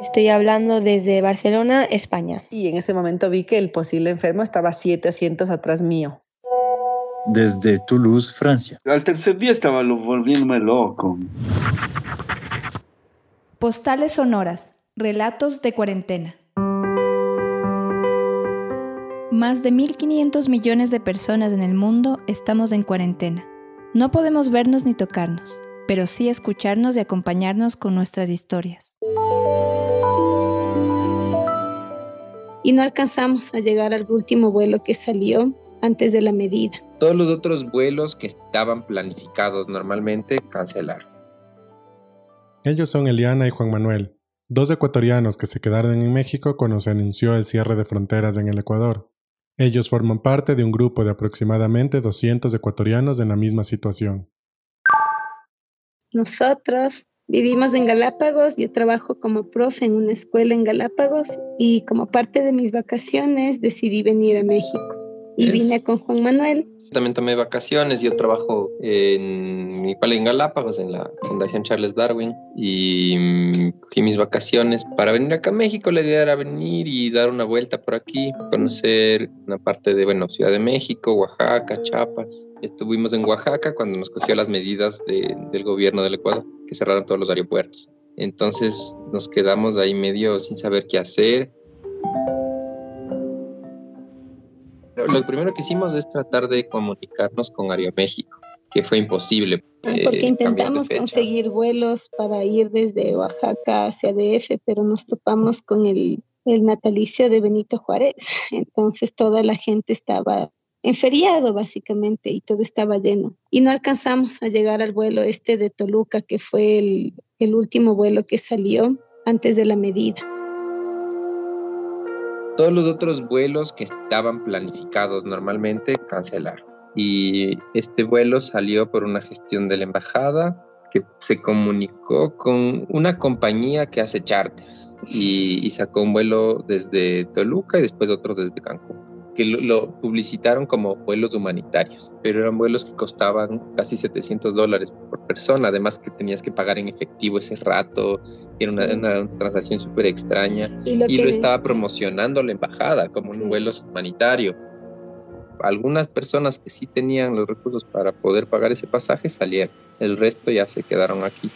Estoy hablando desde Barcelona, España. Y en ese momento vi que el posible enfermo estaba siete asientos atrás mío. Desde Toulouse, Francia. Al tercer día estaba volviéndome loco. Postales sonoras, relatos de cuarentena. Más de 1.500 millones de personas en el mundo estamos en cuarentena. No podemos vernos ni tocarnos, pero sí escucharnos y acompañarnos con nuestras historias. y no alcanzamos a llegar al último vuelo que salió antes de la medida. Todos los otros vuelos que estaban planificados normalmente cancelaron. Ellos son Eliana y Juan Manuel, dos ecuatorianos que se quedaron en México cuando se anunció el cierre de fronteras en el Ecuador. Ellos forman parte de un grupo de aproximadamente 200 ecuatorianos en la misma situación. Nosotros Vivimos en Galápagos, yo trabajo como profe en una escuela en Galápagos y como parte de mis vacaciones decidí venir a México y vine con Juan Manuel. También tomé vacaciones, yo trabajo en, igual en Galápagos, en la Fundación Charles Darwin, y mm, cogí mis vacaciones para venir acá a México. La idea era venir y dar una vuelta por aquí, conocer una parte de, bueno, Ciudad de México, Oaxaca, Chiapas. Estuvimos en Oaxaca cuando nos cogió las medidas del gobierno del Ecuador, que cerraron todos los aeropuertos. Entonces nos quedamos ahí medio sin saber qué hacer. Lo primero que hicimos es tratar de comunicarnos con Aeroméxico, que fue imposible. Porque eh, intentamos conseguir vuelos para ir desde Oaxaca hacia DF, pero nos topamos con el, el natalicio de Benito Juárez. Entonces toda la gente estaba en feriado básicamente y todo estaba lleno. Y no alcanzamos a llegar al vuelo este de Toluca, que fue el, el último vuelo que salió antes de la medida. Todos los otros vuelos que estaban planificados normalmente cancelaron. Y este vuelo salió por una gestión de la embajada que se comunicó con una compañía que hace charters y, y sacó un vuelo desde Toluca y después otro desde Cancún que lo, publicitaron como vuelos humanitarios, pero eran vuelos que costaban casi 700 dólares persona, además que tenías que pagar en efectivo ese rato, era una, transacción súper extraña, y, lo, estaba promocionando la embajada como un vuelo humanitario. Algunas personas que sí tenían los recursos para poder pagar ese pasaje salieron, el resto ya se quedaron aquí.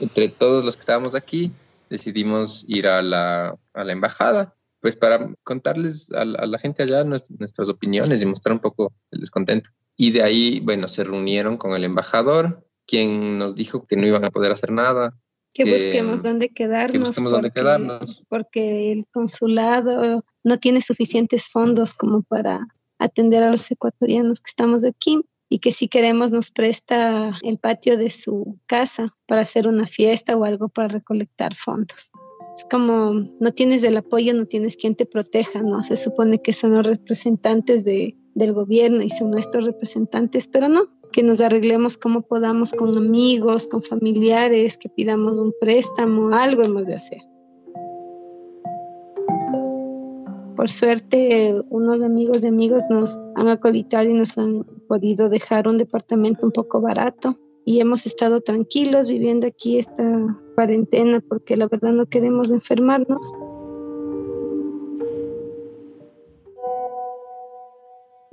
Entre todos los que estábamos aquí, decidimos ir a la, a la embajada, pues para contarles a, la gente allá nuestras opiniones y mostrar un poco el descontento. Y de ahí, bueno, se reunieron con el embajador, quien nos dijo que no iban a poder hacer nada. Que, busquemos dónde quedarnos. dónde quedarnos. Porque el consulado no tiene suficientes fondos como para atender a los ecuatorianos que estamos aquí y que si queremos nos presta el patio de su casa para hacer una fiesta o algo para recolectar fondos. Es como no tienes el apoyo, no tienes quien te proteja, ¿no? Se supone que son los representantes de, del gobierno y son nuestros representantes, pero no, que nos arreglemos como podamos con amigos, con familiares, que pidamos un préstamo, algo hemos de hacer. Por suerte, unos amigos de amigos nos han acolitado y nos han podido dejar un departamento un poco barato y hemos estado tranquilos viviendo aquí esta cuarentena porque la verdad no queremos enfermarnos.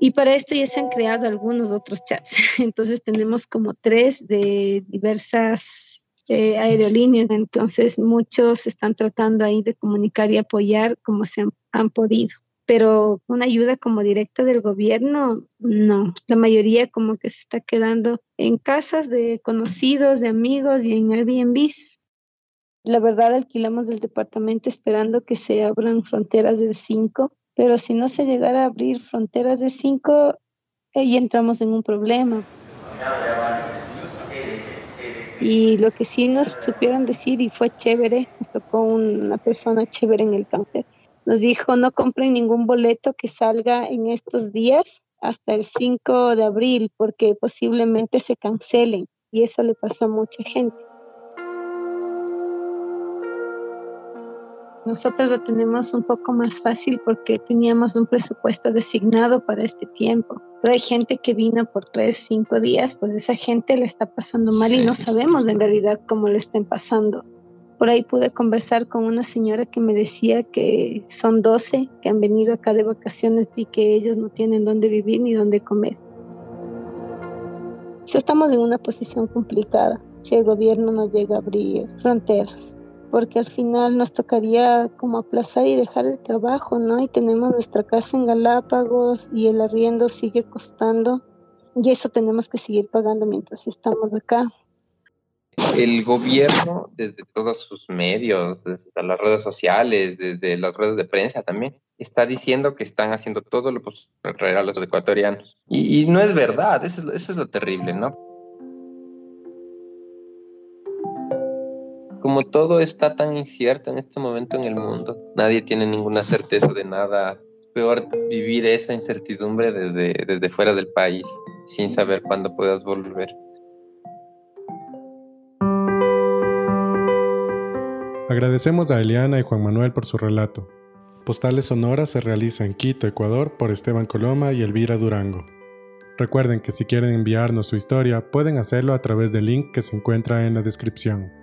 Y para esto ya se han creado algunos otros chats. Entonces tenemos como tres de diversas eh, aerolíneas. Entonces muchos están tratando ahí de comunicar y apoyar como se han podido pero una ayuda como directa del gobierno, no. La mayoría como que se está quedando en casas de conocidos, de amigos y en Airbnb. La verdad alquilamos el departamento esperando que se abran fronteras de cinco, pero si no se llegara a abrir fronteras de cinco, ahí entramos en un problema. Y lo que sí nos supieron decir y fue chévere, nos tocó una persona chévere en el counter, nos dijo no compren ningún boleto que salga en estos días hasta el 5 de abril porque posiblemente se cancelen y eso le pasó a mucha gente. Nosotros lo tenemos un poco más fácil porque teníamos un presupuesto designado para este tiempo. Pero hay gente que vino por tres, cinco días, pues esa gente le está pasando mal y no sabemos en realidad cómo le estén pasando. Por ahí pude conversar con una señora que me decía que son 12 que han venido acá de vacaciones y que ellos no tienen dónde vivir ni dónde comer. estamos en una posición complicada si el gobierno nos llega a abrir fronteras porque al final nos tocaría como aplazar y dejar el trabajo, ¿no? Y tenemos nuestra casa en Galápagos y el arriendo sigue costando y eso tenemos que seguir pagando mientras estamos acá. El gobierno, desde todos sus medios, desde las redes sociales, desde las redes de prensa también, está diciendo que están haciendo todo lo posible para traer a los ecuatorianos. Y, no es verdad, eso es, eso es lo terrible, ¿no? como todo está tan incierto en este momento en el mundo, nadie tiene ninguna certeza de nada. Peor vivir esa incertidumbre desde, desde fuera del país, sin saber cuándo puedas volver. Agradecemos a Eliana y Juan Manuel por su relato. Postales Sonoras se realiza en Quito, Ecuador, por Esteban Coloma y Elvira Durango. Recuerden que si quieren enviarnos su historia, pueden hacerlo a través del link que se encuentra en la descripción.